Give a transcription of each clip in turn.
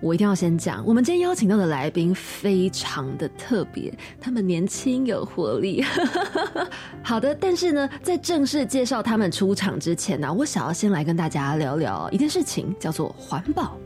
我一定要先讲，我们今天邀请到的来宾非常的特别，他们年轻有活力。好的，但是呢，在正式介绍他们出场之前呢，我想要先来跟大家聊聊一件事情，叫做环保。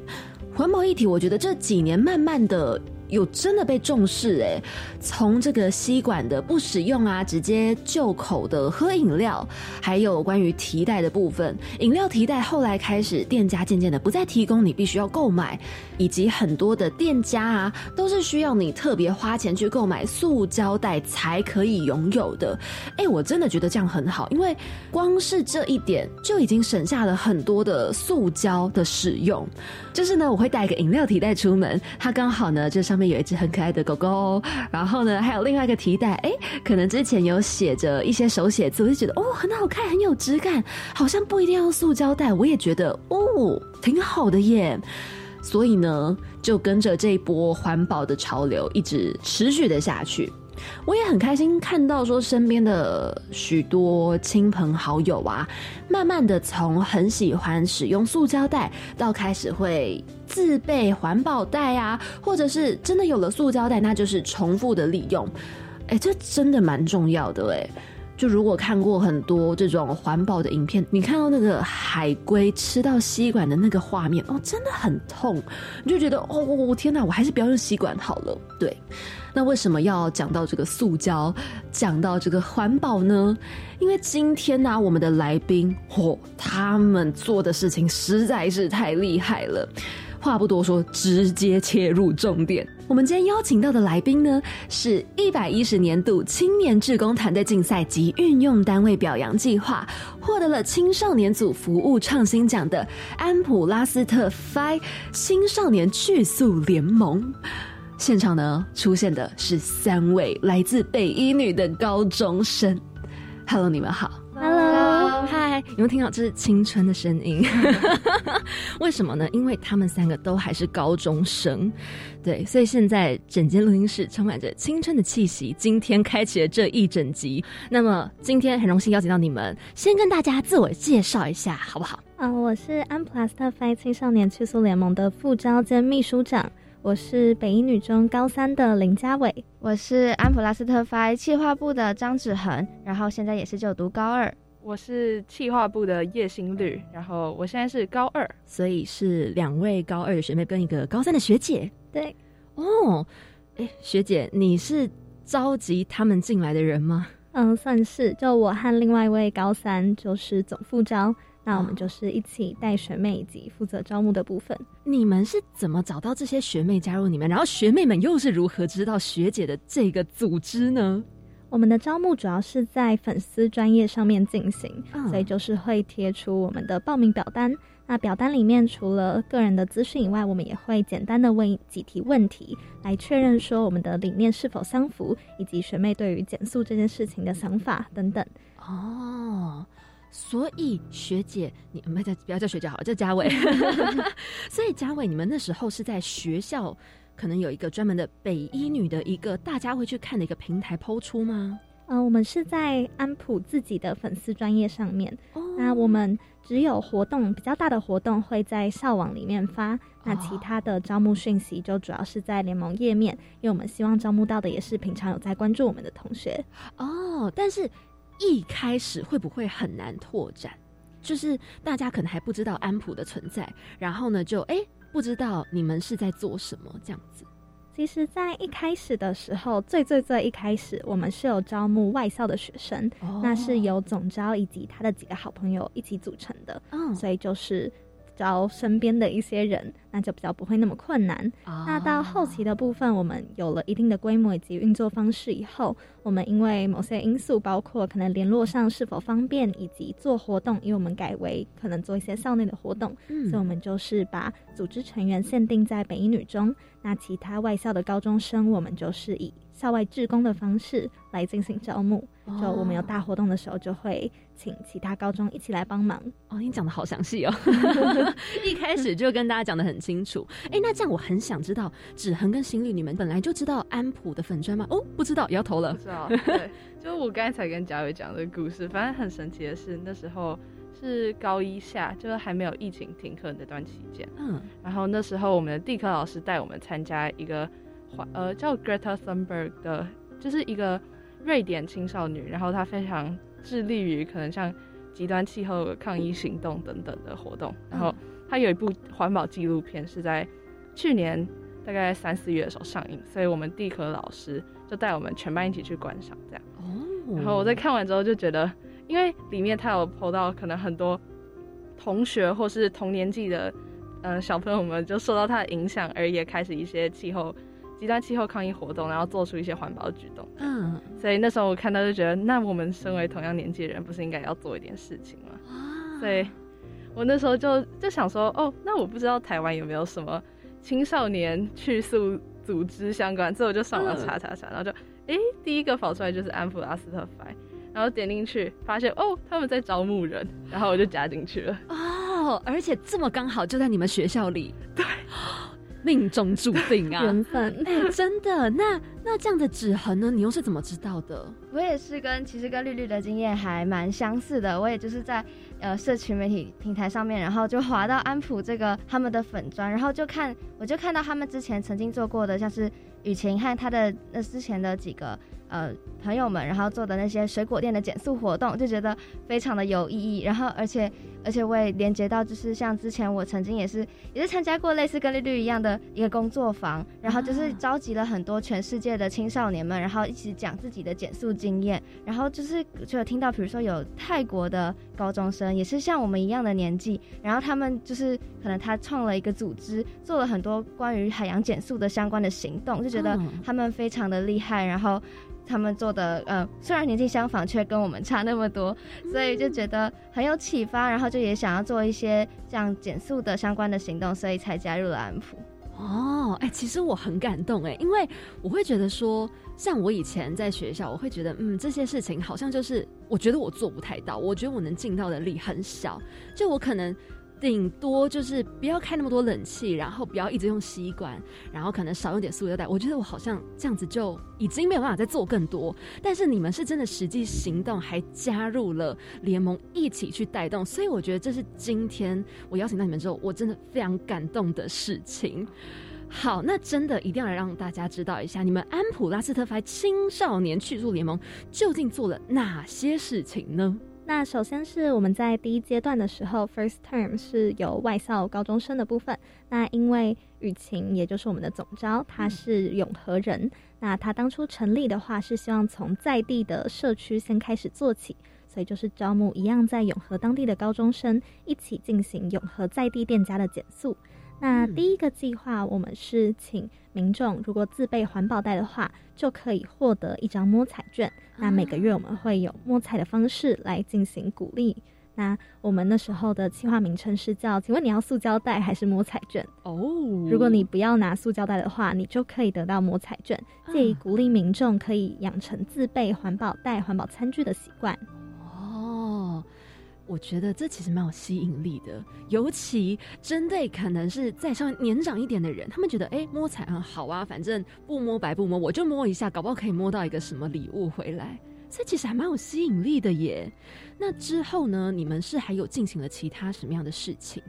环保议题，我觉得这几年慢慢的。有真的被重视哎，从这个吸管的不使用啊，直接就口的喝饮料，还有关于提袋的部分，饮料提袋后来开始店家渐渐的不再提供，你必须要购买，以及很多的店家啊，都是需要你特别花钱去购买塑胶袋才可以拥有的。哎，我真的觉得这样很好，因为光是这一点就已经省下了很多的塑胶的使用。就是呢，我会带一个饮料提袋出门，它刚好呢这上。有一只很可爱的狗狗，然后呢，还有另外一个提袋，哎，可能之前有写着一些手写字，我就觉得哦，很好看，很有质感，好像不一定要塑胶袋，我也觉得哦，挺好的耶。所以呢，就跟着这一波环保的潮流，一直持续的下去。我也很开心看到说身边的许多亲朋好友啊，慢慢的从很喜欢使用塑胶袋，到开始会自备环保袋啊，或者是真的有了塑胶袋，那就是重复的利用。哎，这真的蛮重要的哎。就如果看过很多这种环保的影片，你看到那个海龟吃到吸管的那个画面，哦，真的很痛，你就觉得哦，我天哪，我还是不要用吸管好了。对。那为什么要讲到这个塑胶，讲到这个环保呢？因为今天呢，我们的来宾，嚯，他们做的事情实在是太厉害了。话不多说，直接切入重点。我们今天邀请到的来宾呢，是一百一十年度青年志工团队竞赛及运用单位表扬计划，获得了青少年组服务创新奖的安普拉斯特 Fi 青少年去塑联盟。现场呢，出现的是三位来自北一女的高中生。Hello，你们好。Hello，嗨，有没有听到这是青春的声音？为什么呢？因为他们三个都还是高中生，对，所以现在整间录音室充满着青春的气息。今天开启了这一整集，那么今天很荣幸邀请到你们，先跟大家自我介绍一下，好不好？啊，我是安普拉斯特 Five 青少年去速联盟的副招兼秘书长。我是北一女中高三的林佳伟，我是安普拉斯特 Five 企划部的张子恒，然后现在也是就读高二。我是企划部的叶心律，然后我现在是高二，所以是两位高二的学妹跟一个高三的学姐。对，哦，哎，学姐，你是召集他们进来的人吗？嗯，算是，就我和另外一位高三就是总副招。那我们就是一起带学妹以及负责招募的部分。你们是怎么找到这些学妹加入你们？然后学妹们又是如何知道学姐的这个组织呢？我们的招募主要是在粉丝专业上面进行，所以就是会贴出我们的报名表单。那表单里面除了个人的资讯以外，我们也会简单的问几题问题，来确认说我们的理念是否相符，以及学妹对于减速这件事情的想法等等。哦。所以学姐，你不要叫不要叫学姐好，叫嘉伟。所以嘉伟，你们那时候是在学校，可能有一个专门的北医女的一个大家会去看的一个平台抛出吗？嗯，我们是在安普自己的粉丝专业上面。那我们只有活动比较大的活动会在校网里面发，那其他的招募讯息就主要是在联盟页面，因为我们希望招募到的也是平常有在关注我们的同学。哦，但是。一开始会不会很难拓展？就是大家可能还不知道安普的存在，然后呢，就哎不知道你们是在做什么这样子。其实，在一开始的时候，最最最一开始，我们是有招募外校的学生，那是由总招以及他的几个好朋友一起组成的，嗯，所以就是找身边的一些人，那就比较不会那么困难。那到后期的部分，我们有了一定的规模以及运作方式以后，我们因为某些因素，包括可能联络上是否方便，以及做活动，因为我们改为可能做一些校内的活动，所以我们就是把组织成员限定在北一女中，那其他外校的高中生，我们就是以。校外志工的方式来进行招募，就我们有大活动的时候，就会请其他高中一起来帮忙。哦，你讲的好详细哦，一开始就跟大家讲的很清楚。哎，那这样我很想知道，芷恒跟心率，你们本来就知道安普的粉砖吗？哦，不知道，摇头了。知道，对，就我刚才跟嘉伟讲的故事，反正很神奇的是，那时候是高一下，就是还没有疫情停课那段期间。嗯，然后那时候我们的地科老师带我们参加一个。呃，叫 Greta Thunberg 的，就是一个瑞典青少女，然后她非常致力于可能像极端气候抗议行动等等的活动。然后她有一部环保纪录片是在去年大概三四月的时候上映，所以我们地科老师就带我们全班一起去观赏，这样。哦。然后我在看完之后就觉得，因为里面他有 PO 到可能很多同学或是同年纪的嗯小朋友们就受到他的影响，而也开始一些气候。极端气候抗议活动，然后做出一些环保举动。嗯，所以那时候我看到就觉得，那我们身为同样年纪的人，不是应该要做一点事情吗？所以，我那时候就就想说，哦，那我不知道台湾有没有什么青少年去素组织相关，所以我就上网查查查，然后就，哎，第一个跑出来就是安普拉斯特法，然后点进去发现，哦，他们在招募人，然后我就加进去了。哦，而且这么刚好就在你们学校里。对。命中注定啊，缘分哎，真的。那那这样的指痕呢？你又是怎么知道的？我也是跟其实跟绿绿的经验还蛮相似的。我也就是在呃社群媒体平台上面，然后就滑到安普这个他们的粉砖，然后就看我就看到他们之前曾经做过的，像是雨晴和他的那之前的几个。呃，朋友们，然后做的那些水果店的减速活动，就觉得非常的有意义。然后，而且，而且我也连接到，就是像之前我曾经也是，也是参加过类似跟绿绿一样的一个工作坊，然后就是召集了很多全世界的青少年们，然后一起讲自己的减速经验。然后就是就有听到，比如说有泰国的高中生，也是像我们一样的年纪，然后他们就是可能他创了一个组织，做了很多关于海洋减速的相关的行动，就觉得他们非常的厉害。然后。他们做的，呃，虽然年纪相仿，却跟我们差那么多，所以就觉得很有启发，然后就也想要做一些这样减速的相关的行动，所以才加入了安普。哦，哎，其实我很感动，哎，因为我会觉得说，像我以前在学校，我会觉得，嗯，这些事情好像就是，我觉得我做不太到，我觉得我能尽到的力很小，就我可能。顶多就是不要开那么多冷气，然后不要一直用吸管，然后可能少用点塑料袋。我觉得我好像这样子就已经没有办法再做更多。但是你们是真的实际行动，还加入了联盟一起去带动，所以我觉得这是今天我邀请到你们之后，我真的非常感动的事情。好，那真的一定要让大家知道一下，你们安普拉斯特法青少年去助联盟究竟做了哪些事情呢？那首先是我们在第一阶段的时候，first term 是有外校高中生的部分。那因为雨晴，也就是我们的总招，他是永和人。那他当初成立的话，是希望从在地的社区先开始做起，所以就是招募一样在永和当地的高中生，一起进行永和在地店家的减速。那第一个计划，我们是请民众如果自备环保袋的话，就可以获得一张摸彩券。那每个月我们会有摸彩的方式来进行鼓励。那我们那时候的计划名称是叫“请问你要塑胶袋还是摸彩券？”哦，如果你不要拿塑胶袋的话，你就可以得到摸彩券，借以鼓励民众可以养成自备环保袋、环保餐具的习惯。我觉得这其实蛮有吸引力的，尤其针对可能是在稍微年长一点的人，他们觉得哎摸彩很好啊，反正不摸白不摸，我就摸一下，搞不好可以摸到一个什么礼物回来，这其实还蛮有吸引力的耶。那之后呢，你们是还有进行了其他什么样的事情？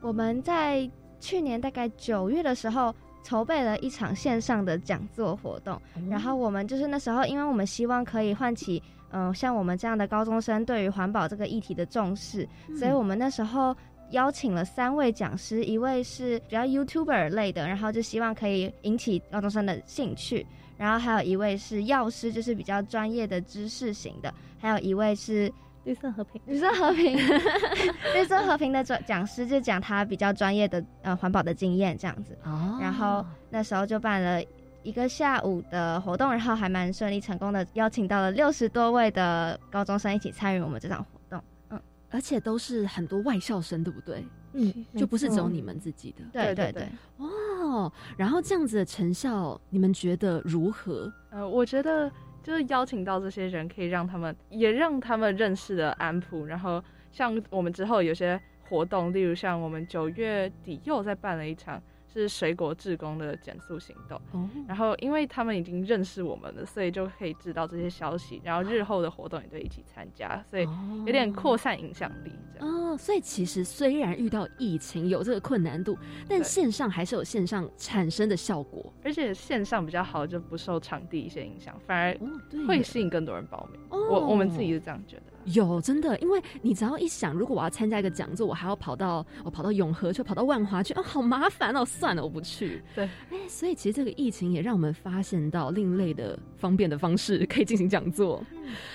我们在去年大概九月的时候筹备了一场线上的讲座活动，然后我们就是那时候，因为我们希望可以唤起。嗯，像我们这样的高中生对于环保这个议题的重视，所以我们那时候邀请了三位讲师，一位是比较 YouTuber 类的，然后就希望可以引起高中生的兴趣；然后还有一位是药师，就是比较专业的知识型的；还有一位是绿色和平，绿色和平，绿色和平的讲讲师就讲他比较专业的呃环保的经验这样子。哦。然后那时候就办了一个下午的活动，然后还蛮顺利成功的，邀请到了六十多位的高中生一起参与我们这场活动。嗯，而且都是很多外校生，对不对？嗯，就不是只有你们自己的。对对对。哇，然后这样子的成效，你们觉得如何？呃，我觉得。就是邀请到这些人，可以让他们也让他们认识了安普。然后像我们之后有些活动，例如像我们九月底又在办了一场。是水果志工的减速行动，然后因为他们已经认识我们了，所以就可以知道这些消息，然后日后的活动也都一起参加，所以有点扩散影响力这样。哦，所以其实虽然遇到疫情有这个困难度，但线上还是有线上产生的效果，而且线上比较好，就不受场地一些影响，反而会吸引更多人报名。我我们自己是这样觉得。有真的，因为你只要一想，如果我要参加一个讲座，我还要跑到我跑到永和去，跑到万华去，啊，好麻烦哦！算了，我不去。对，哎，所以其实这个疫情也让我们发现到另类的方便的方式可以进行讲座。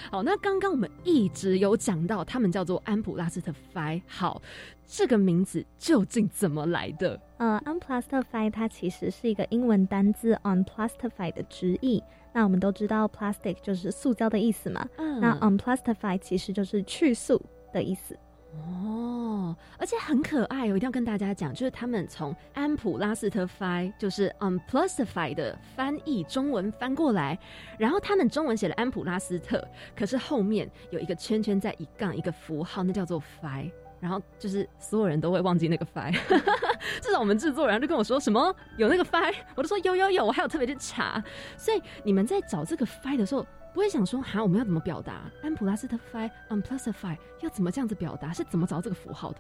好，那刚刚我们一直有讲到，他们叫做安普拉斯特 Five。好，这个名字究竟怎么来的？呃，unplastify 它其实是一个英文单字 unplastify 的直译。那我们都知道，plastic 就是塑胶的意思嘛。嗯。那 unplastify 其实就是去塑的意思。哦，而且很可爱，我一定要跟大家讲，就是他们从安普拉斯特 fi 就是 unplastify 的翻译中文翻过来，然后他们中文写了安普拉斯特，可是后面有一个圈圈在一杠一个符号，那叫做 fi。然后就是所有人都会忘记那个 file，至少我们制作人就跟我说什么有那个 file，我就说有有有，我还有特别去查。所以你们在找这个 file 的时候，不会想说哈我们要怎么表达安普拉斯特 file，unplusify 要怎么这样子表达？是怎么找这个符号的？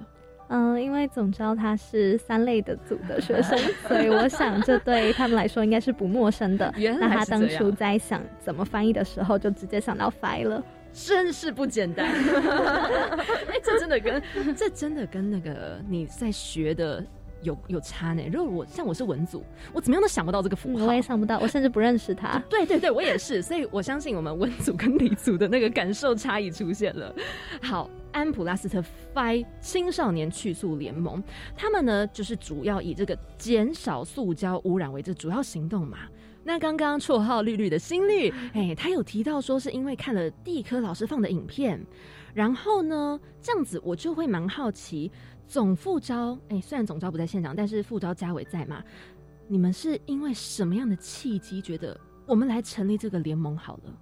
嗯，因为总知道他是三类的组的学生，所以我想这对他们来说应该是不陌生的。那他当初在想怎么翻译的时候，就直接想到 file 了。真是不简单，哎，这真的跟这真的跟那个你在学的有有差呢。如果我像我是文组，我怎么样都想不到这个符号，我也想不到，我甚至不认识他。对对对，我也是，所以我相信我们文组跟理组的那个感受差异出现了。好，安普拉斯特 Five 青少年去塑联盟，他们呢就是主要以这个减少塑胶污染为这主要行动嘛。那刚刚绰号绿绿的心绿，哎，他有提到说是因为看了地科老师放的影片，然后呢，这样子我就会蛮好奇，总副招，哎，虽然总招不在现场，但是副招嘉伟在嘛？你们是因为什么样的契机觉得我们来成立这个联盟好了？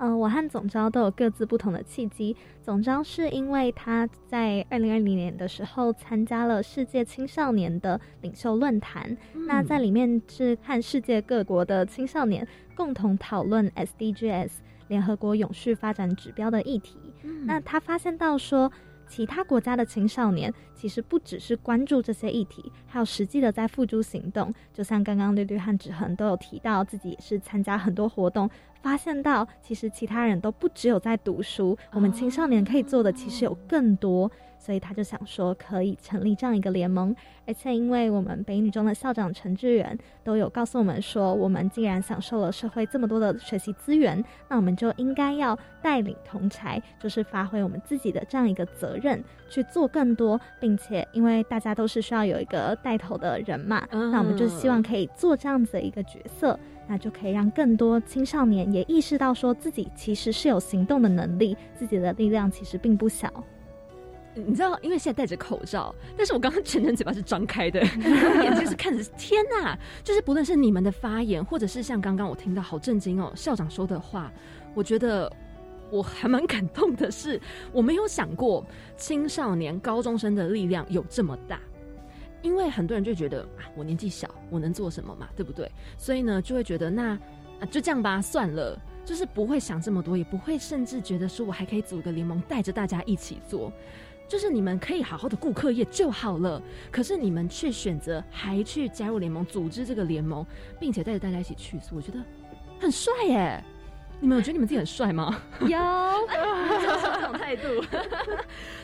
嗯，我和总招都有各自不同的契机。总招是因为他在二零二零年的时候参加了世界青少年的领袖论坛，那在里面是和世界各国的青少年共同讨论 SDGs 联合国永续发展指标的议题。那他发现到说。其他国家的青少年其实不只是关注这些议题，还有实际的在付诸行动。就像刚刚绿绿和芷恒都有提到，自己也是参加很多活动，发现到其实其他人都不只有在读书，我们青少年可以做的其实有更多。所以他就想说，可以成立这样一个联盟，而且因为我们北女中的校长陈志远都有告诉我们说，我们既然享受了社会这么多的学习资源，那我们就应该要带领同才，就是发挥我们自己的这样一个责任，去做更多，并且因为大家都是需要有一个带头的人嘛，那我们就希望可以做这样子的一个角色，那就可以让更多青少年也意识到说自己其实是有行动的能力，自己的力量其实并不小。你知道，因为现在戴着口罩，但是我刚刚全程嘴巴是张开的，眼睛是看着。天呐，就是不论是你们的发言，或者是像刚刚我听到好震惊哦，校长说的话，我觉得我还蛮感动的。是我没有想过青少年、高中生的力量有这么大，因为很多人就觉得啊，我年纪小，我能做什么嘛，对不对？所以呢，就会觉得那啊，就这样吧，算了，就是不会想这么多，也不会甚至觉得说我还可以组个联盟，带着大家一起做。就是你们可以好好的顾课业就好了，可是你们却选择还去加入联盟，组织这个联盟，并且带着大家一起去，我觉得很帅耶！你们有觉得你们自己很帅吗？有，这种态度。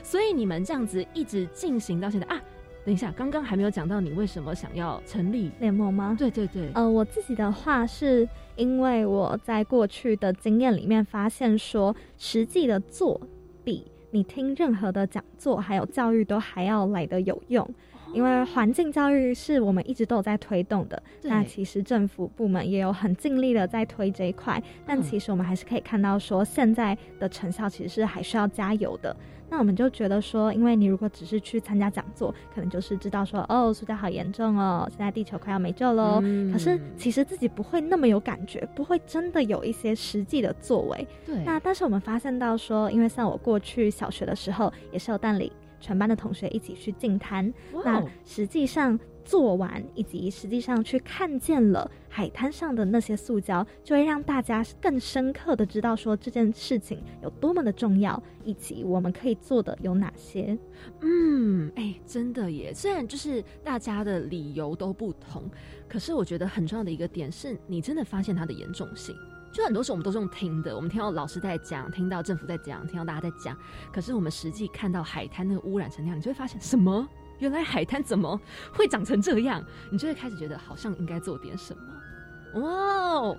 所以你们这样子一直进行到现在啊？等一下，刚刚还没有讲到你为什么想要成立联盟吗？对对对，呃，我自己的话是因为我在过去的经验里面发现说，实际的做。比你听任何的讲座还有教育都还要来的有用。因为环境教育是我们一直都有在推动的，那其实政府部门也有很尽力的在推这一块，但其实我们还是可以看到说现在的成效其实是还需要加油的。那我们就觉得说，因为你如果只是去参加讲座，可能就是知道说哦，塑胶好严重哦，现在地球快要没救喽。可是其实自己不会那么有感觉，不会真的有一些实际的作为。对。那但是我们发现到说，因为像我过去小学的时候，也是有带领。全班的同学一起去净滩，那实际上做完，以及实际上去看见了海滩上的那些塑胶，就会让大家更深刻的知道说这件事情有多么的重要，以及我们可以做的有哪些。嗯，哎，真的耶！虽然就是大家的理由都不同，可是我觉得很重要的一个点是你真的发现它的严重性。就很多时候我们都是用听的，我们听到老师在讲，听到政府在讲，听到大家在讲。可是我们实际看到海滩那个污染成那样，你就会发现什么？原来海滩怎么会长成这样？你就会开始觉得好像应该做点什么。哇，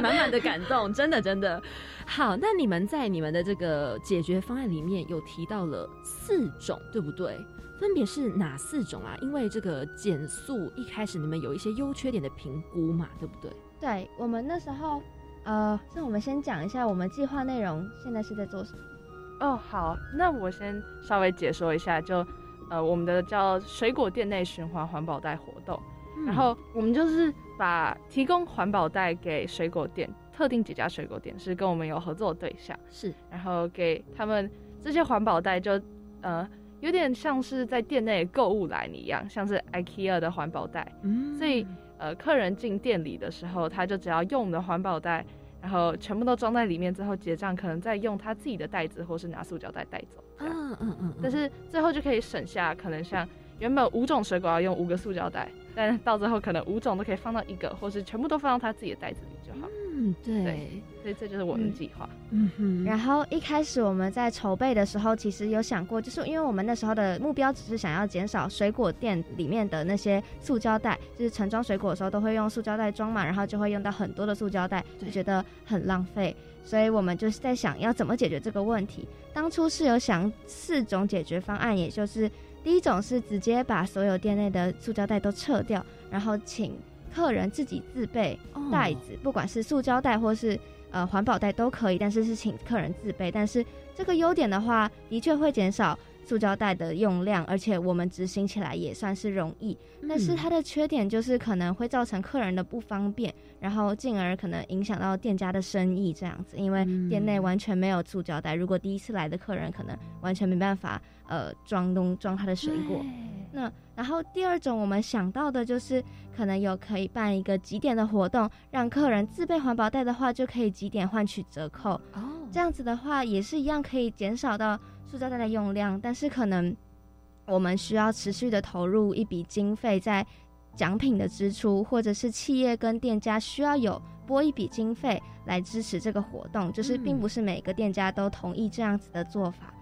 满满的感动，真的真的好。那你们在你们的这个解决方案里面有提到了四种，对不对？分别是哪四种啊？因为这个减速一开始你们有一些优缺点的评估嘛，对不对？对我们那时候。呃，那我们先讲一下我们计划内容，现在是在做什么？哦，好，那我先稍微解说一下，就呃，我们的叫水果店内循环环保袋活动，然后我们就是把提供环保袋给水果店，特定几家水果店是跟我们有合作的对象，是，然后给他们这些环保袋，就呃，有点像是在店内购物篮一样，像是 IKEA 的环保袋，嗯，所以。呃，客人进店里的时候，他就只要用我们的环保袋，然后全部都装在里面之后结账，可能再用他自己的袋子或是拿塑胶袋带走。嗯嗯嗯。但是最后就可以省下，可能像原本五种水果要用五个塑胶袋，但到最后可能五种都可以放到一个，或是全部都放到他自己的袋子里就好。嗯，对，所以这就是我们计划。嗯哼。然后一开始我们在筹备的时候，其实有想过，就是因为我们那时候的目标只是想要减少水果店里面的那些塑胶袋，就是盛装水果的时候都会用塑胶袋装嘛，然后就会用到很多的塑胶袋，就觉得很浪费。所以我们就是在想要怎么解决这个问题。当初是有想四种解决方案，也就是第一种是直接把所有店内的塑胶袋都撤掉，然后请。客人自己自备袋子，不管是塑胶袋或是呃环保袋都可以，但是是请客人自备。但是这个优点的话，的确会减少塑胶袋的用量，而且我们执行起来也算是容易。但是它的缺点就是可能会造成客人的不方便，然后进而可能影响到店家的生意这样子，因为店内完全没有塑胶袋，如果第一次来的客人可能完全没办法呃装东装他的水果。那然后第二种我们想到的就是可能有可以办一个几点的活动，让客人自备环保袋的话就可以几点换取折扣哦。这样子的话也是一样可以减少到塑胶袋的用量，但是可能我们需要持续的投入一笔经费在奖品的支出，或者是企业跟店家需要有拨一笔经费来支持这个活动，就是并不是每个店家都同意这样子的做法。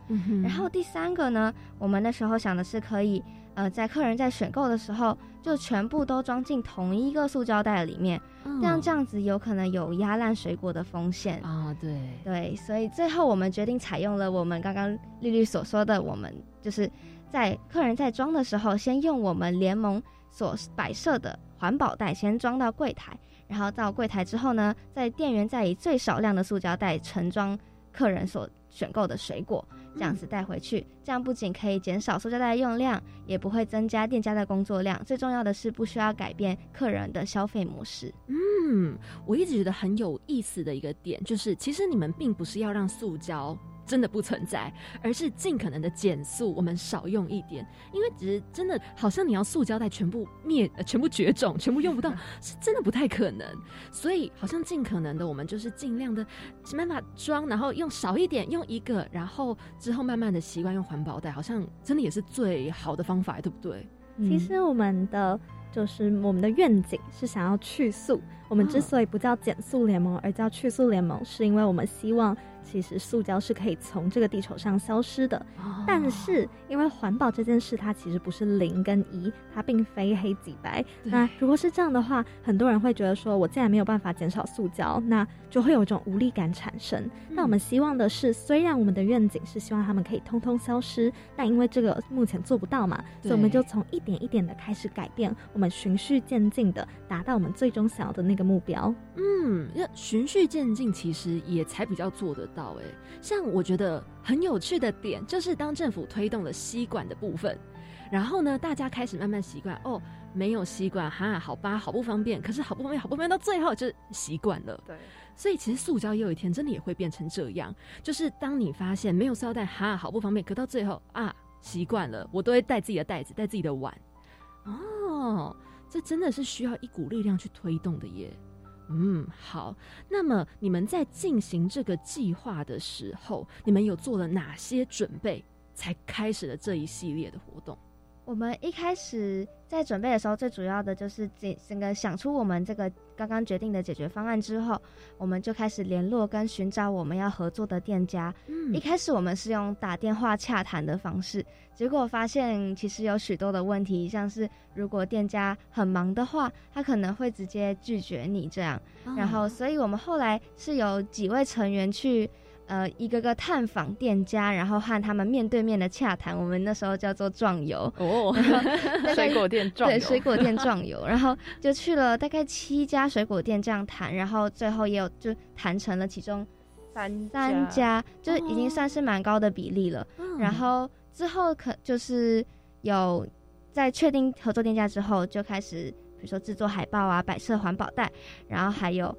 然后第三个呢，我们那时候想的是可以。呃，在客人在选购的时候，就全部都装进同一个塑胶袋里面，这样这样子有可能有压烂水果的风险啊。对对，所以最后我们决定采用了我们刚刚丽丽所说的，我们就是在客人在装的时候，先用我们联盟所摆设的环保袋先装到柜台，然后到柜台之后呢，在店员再以最少量的塑胶袋盛装客人所选购的水果。这样子带回去，这样不仅可以减少塑胶袋的用量，也不会增加店家的工作量。最重要的是，不需要改变客人的消费模式。嗯，我一直觉得很有意思的一个点，就是其实你们并不是要让塑胶。真的不存在，而是尽可能的减速，我们少用一点，因为只是真的好像你要塑胶袋全部灭、全部绝种、全部用不到，是真的不太可能。所以好像尽可能的，我们就是尽量的想办法装，然后用少一点，用一个，然后之后慢慢的习惯用环保袋，好像真的也是最好的方法，对不对？其实我们的就是我们的愿景是想要去塑。我们之所以不叫减速联盟，而叫去速联盟，是因为我们希望。其实塑胶是可以从这个地球上消失的，但是因为环保这件事，它其实不是零跟一，它并非黑即白。那如果是这样的话，很多人会觉得说，我既然没有办法减少塑胶，那就会有一种无力感产生。那我们希望的是，虽然我们的愿景是希望他们可以通通消失，但因为这个目前做不到嘛，所以我们就从一点一点的开始改变，我们循序渐进的达到我们最终想要的那个目标。嗯，要循序渐进，其实也才比较做得。到哎，像我觉得很有趣的点，就是当政府推动了吸管的部分，然后呢，大家开始慢慢习惯哦，没有吸管哈，好吧，好不方便。可是好不方便，好不方便，到最后就习惯了。对，所以其实塑胶也有一天真的也会变成这样，就是当你发现没有塑料袋哈，好不方便，可到最后啊，习惯了，我都会带自己的袋子，带自己的碗。哦，这真的是需要一股力量去推动的耶。嗯，好。那么你们在进行这个计划的时候，你们有做了哪些准备，才开始了这一系列的活动？我们一开始在准备的时候，最主要的就是整整个想出我们这个刚刚决定的解决方案之后，我们就开始联络跟寻找我们要合作的店家。嗯，一开始我们是用打电话洽谈的方式，结果发现其实有许多的问题，像是如果店家很忙的话，他可能会直接拒绝你这样。然后，所以我们后来是有几位成员去。呃，一个个探访店家，然后和他们面对面的洽谈，我们那时候叫做壮游。哦，水果店壮对水果店壮游，然后就去了大概七家水果店这样谈，然后最后也有就谈成了其中三三家，就已经算是蛮高的比例了。然后之后可就是有在确定合作店家之后，就开始比如说制作海报啊，摆设环保袋，然后还有。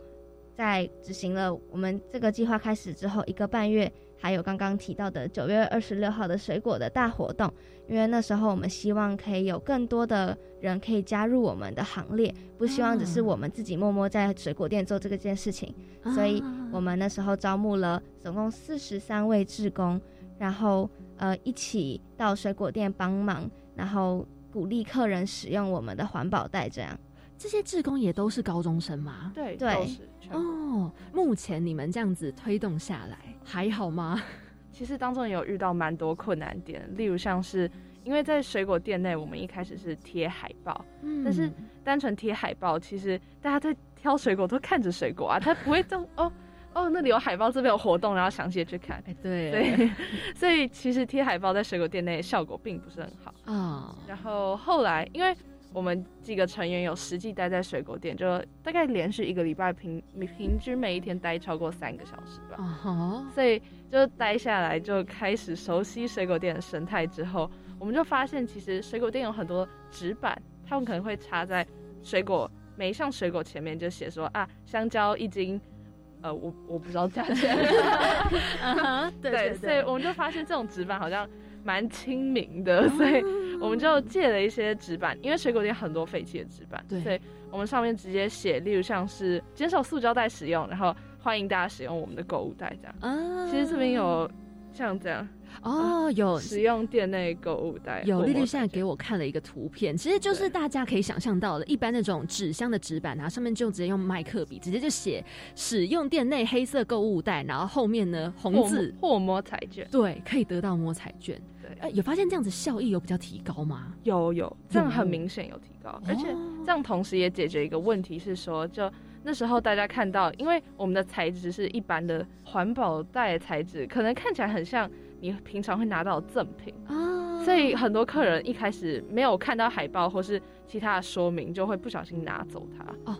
在执行了我们这个计划开始之后一个半月，还有刚刚提到的九月二十六号的水果的大活动，因为那时候我们希望可以有更多的人可以加入我们的行列，不希望只是我们自己默默在水果店做这个件事情，所以我们那时候招募了总共四十三位志工，然后呃一起到水果店帮忙，然后鼓励客人使用我们的环保袋，这样。这些志工也都是高中生吗？对对哦。目前你们这样子推动下来还好吗？其实当中也有遇到蛮多困难点，例如像是因为在水果店内，我们一开始是贴海报，但是单纯贴海报，其实大家在挑水果都看着水果啊，他不会动 哦哦，那里有海报，这边有活动，然后详细的去看。哎，对对，所以其实贴海报在水果店内效果并不是很好啊。然后后来因为。我们几个成员有实际待在水果店，就大概连续一个礼拜平平均每一天待超过三个小时吧。所以就待下来就开始熟悉水果店的生态之后，我们就发现其实水果店有很多纸板，他们可能会插在水果每一项水果前面，就写说啊，香蕉一斤，呃，我我不知道价钱。对，所以我们就发现这种纸板好像。蛮亲民的，所以我们就借了一些纸板，因为水果店很多废弃的纸板，所以我们上面直接写，例如像是减少塑胶袋使用，然后欢迎大家使用我们的购物袋这样。啊，其实这边有像这样。哦，有使用店内购物袋，有丽丽现在给我看了一个图片，其实就是大家可以想象到的，一般那种纸箱的纸板啊，上面就直接用麦克笔直接就写使用店内黑色购物袋，然后后面呢红字或摸彩券，对，可以得到摸彩券。对，哎，有发现这样子效益有比较提高吗？有有，这样很明显有提高，而且这样同时也解决一个问题是说，就那时候大家看到，因为我们的材质是一般的环保袋材质，可能看起来很像。你平常会拿到赠品啊，所以很多客人一开始没有看到海报或是其他的说明，就会不小心拿走它哦。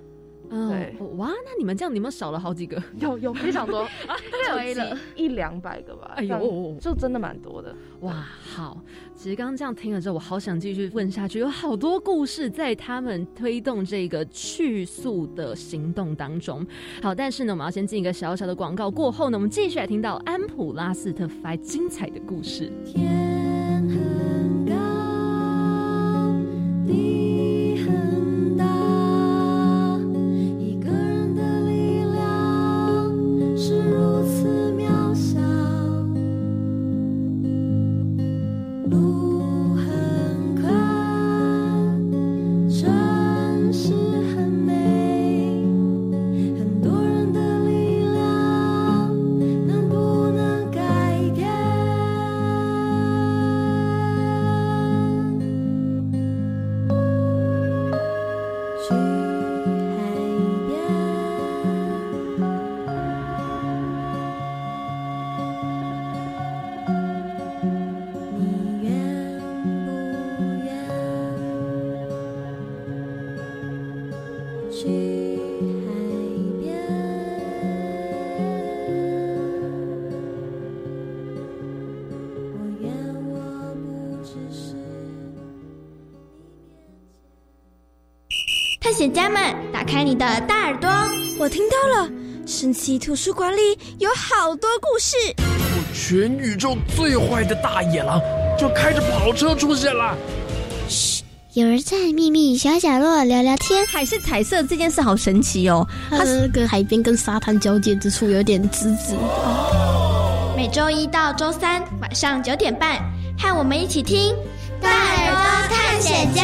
对，哇，那你们这样，你们少了好几个，有有非常多，大概有一两百个吧。哎呦，就真的蛮多的。哇，好，其实刚刚这样听了之后，我好想继续问下去，有好多故事在他们推动这个去速的行动当中。好，但是呢，我们要先进一个小小的广告，过后呢，我们继续来听到安普拉斯特发精彩的故事。探家们，打开你的大耳朵！我听到了，神奇图书馆里有好多故事。全宇宙最坏的大野狼就开着跑车出现了。嘘，有人在秘密小角落聊聊天。海是彩色这件事好神奇哦，它是跟海边跟沙滩交界之处有点滋滋。每周一到周三晚上九点半，和我们一起听《大耳朵探险家》。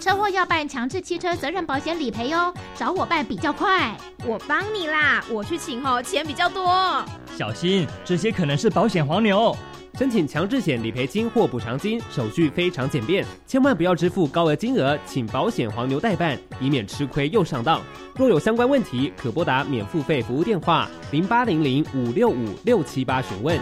车祸要办强制汽车责任保险理赔哦，找我办比较快。我帮你啦，我去请哦，钱比较多。小心，这些可能是保险黄牛。申请强制险理赔金或补偿金，手续非常简便，千万不要支付高额金额，请保险黄牛代办，以免吃亏又上当。若有相关问题，可拨打免付费服务电话零八零零五六五六七八询问。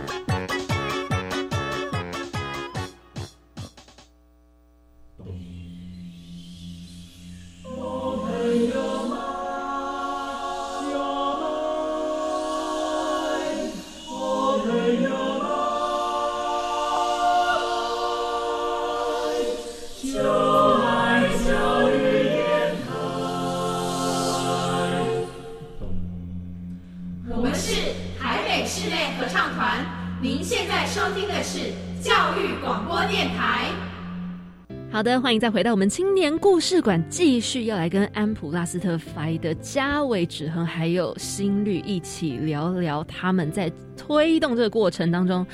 欢迎再回到我们青年故事馆，继续要来跟安普拉斯特法的加维指恒还有心率一起聊聊他们在推动这个过程当中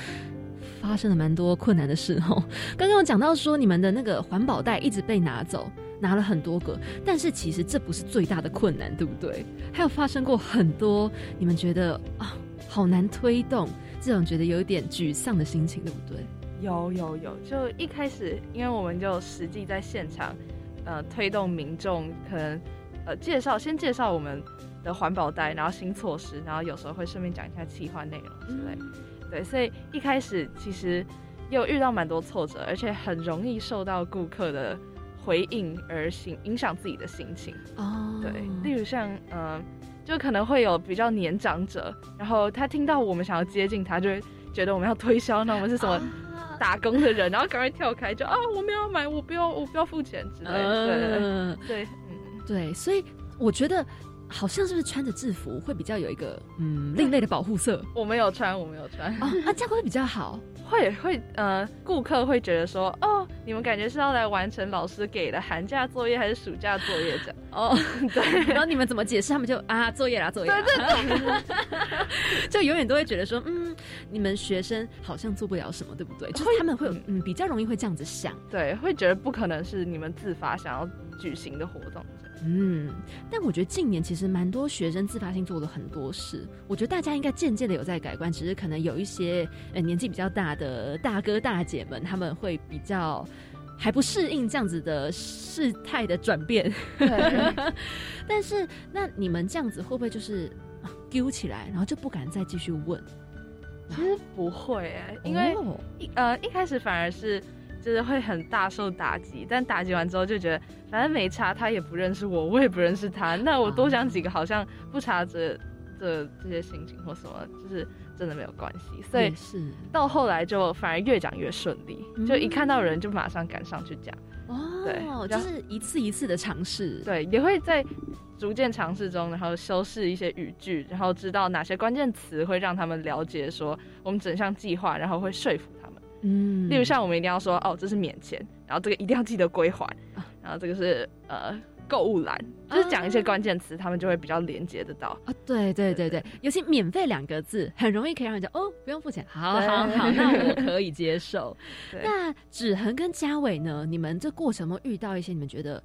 发生了蛮多困难的事哦。刚刚有讲到说，你们的那个环保袋一直被拿走，拿了很多个，但是其实这不是最大的困难，对不对？还有发生过很多你们觉得啊好难推动，这种觉得有点沮丧的心情，对不对？有有有，就一开始，因为我们就实际在现场，呃，推动民众可能，呃，介绍先介绍我们的环保袋，然后新措施，然后有时候会顺便讲一下企划内容之类。对，所以一开始其实又遇到蛮多挫折，而且很容易受到顾客的回应而影影响自己的心情。哦，对，例如像，嗯，就可能会有比较年长者，然后他听到我们想要接近他，就会觉得我们要推销，那我们是什么？打工的人，然后赶快跳开，就啊，我没有买，我不要，我不要付钱之类的。对，对，嗯，对，所以我觉得好像是不是穿着制服会比较有一个嗯另类的保护色？我没有穿，我没有穿。啊，这样会比较好。会会呃，顾客会觉得说，哦，你们感觉是要来完成老师给的寒假作业还是暑假作业这样？哦，对。然后你们怎么解释？他们就啊，作业啦，作业。对对对。就永远都会觉得说，嗯，你们学生好像做不了什么，对不对？就是他们会有嗯，比较容易会这样子想。对，会觉得不可能是你们自发想要举行的活动。嗯，但我觉得近年其实蛮多学生自发性做了很多事，我觉得大家应该渐渐的有在改观，只是可能有一些呃年纪比较大的大哥大姐们，他们会比较还不适应这样子的事态的转变。但是那你们这样子会不会就是丢起来，然后就不敢再继续问？其实不会哎，因为一呃一开始反而是。就是会很大受打击，但打击完之后就觉得反正没差，他也不认识我，我也不认识他，那我多讲几个好像不查这这这些心情或什么，就是真的没有关系。所以是到后来就反而越讲越顺利，就一看到人就马上赶上去讲。哦，对，就是一次一次的尝试，对，也会在逐渐尝试中，然后修饰一些语句，然后知道哪些关键词会让他们了解说我们整项计划，然后会说服。嗯，例如像我们一定要说哦，这是免钱，然后这个一定要记得归还，然后这个是呃购物栏，就是讲一些关键词，他们就会比较连接得到啊。对对对对，尤其免费两个字，很容易可以让人家哦，不用付钱，好 好好，那我可以接受。那芷恒跟嘉伟呢？你们这过程中遇到一些你们觉得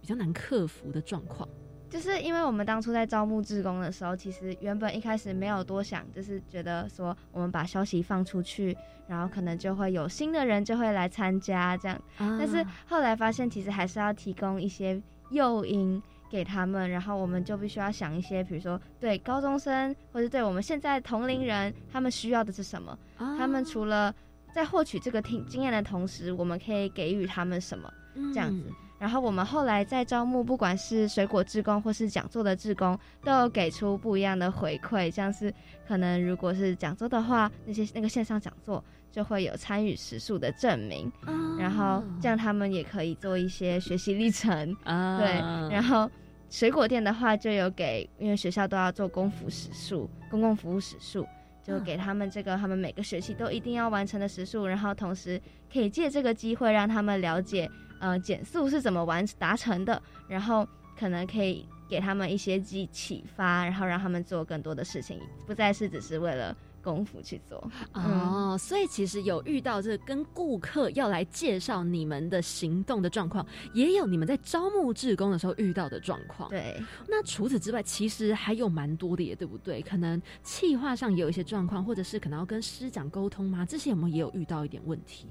比较难克服的状况？就是因为我们当初在招募志工的时候，其实原本一开始没有多想，就是觉得说我们把消息放出去，然后可能就会有新的人就会来参加这样。但是后来发现，其实还是要提供一些诱因给他们，然后我们就必须要想一些，比如说对高中生或者对我们现在同龄人，他们需要的是什么？他们除了在获取这个听经验的同时，我们可以给予他们什么？这样子。然后我们后来在招募，不管是水果志工或是讲座的志工，都有给出不一样的回馈。像是可能如果是讲座的话，那些那个线上讲座就会有参与时数的证明，然后这样他们也可以做一些学习历程。对，然后水果店的话就有给，因为学校都要做公服时数、公共服务时数，就给他们这个他们每个学期都一定要完成的时数，然后同时可以借这个机会让他们了解。呃，减速是怎么完达成的？然后可能可以给他们一些启启发，然后让他们做更多的事情，不再是只是为了功夫去做。哦，所以其实有遇到这跟顾客要来介绍你们的行动的状况，也有你们在招募志工的时候遇到的状况。对，那除此之外，其实还有蛮多的，也对不对？可能企划上也有一些状况，或者是可能要跟师长沟通吗？这些有没有也有遇到一点问题？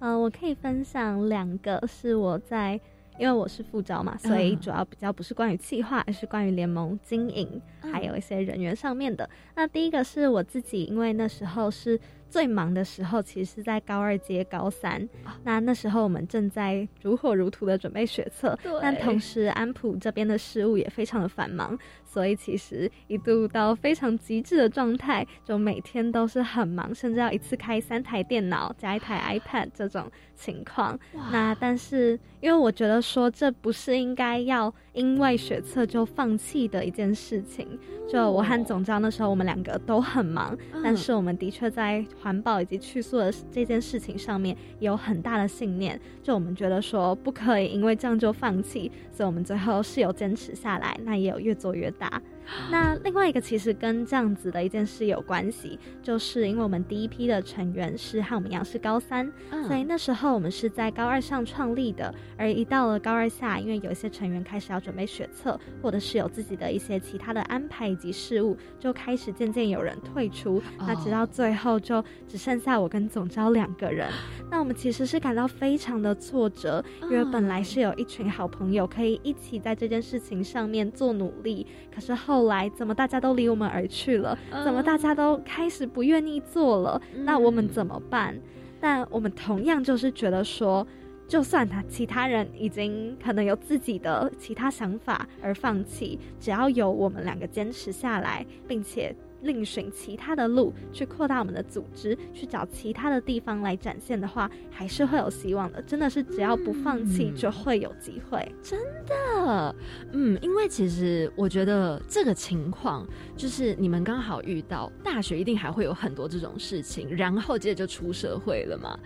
呃，我可以分享两个，是我在，因为我是副招嘛，所以主要比较不是关于企划，而是关于联盟经营，还有一些人员上面的。那第一个是我自己，因为那时候是。最忙的时候，其实是在高二接高三。那那时候我们正在如火如荼的准备学测，但同时安普这边的事务也非常的繁忙，所以其实一度到非常极致的状态，就每天都是很忙，甚至要一次开三台电脑加一台 iPad 这种情况。那但是因为我觉得说这不是应该要因为学测就放弃的一件事情。就我和总招那时候，我们两个都很忙，但是我们的确在。环保以及去塑的这件事情上面有很大的信念，就我们觉得说不可以因为这样就放弃，所以我们最后是有坚持下来，那也有越做越大。那另外一个其实跟这样子的一件事有关系，就是因为我们第一批的成员是和我们一样是高三，所以那时候我们是在高二上创立的，而一到了高二下，因为有一些成员开始要准备学测，或者是有自己的一些其他的安排以及事务，就开始渐渐有人退出，那直到最后就只剩下我跟总招两个人。那我们其实是感到非常的挫折，因为本来是有一群好朋友可以一起在这件事情上面做努力，可是后。后来怎么大家都离我们而去了？怎么大家都开始不愿意做了？那我们怎么办？但我们同样就是觉得说，就算他其他人已经可能有自己的其他想法而放弃，只要有我们两个坚持下来，并且。另寻其他的路去扩大我们的组织，去找其他的地方来展现的话，还是会有希望的。真的是只要不放弃，就会有机会。真的，嗯，因为其实我觉得这个情况就是你们刚好遇到大学，一定还会有很多这种事情，然后接着就出社会了嘛，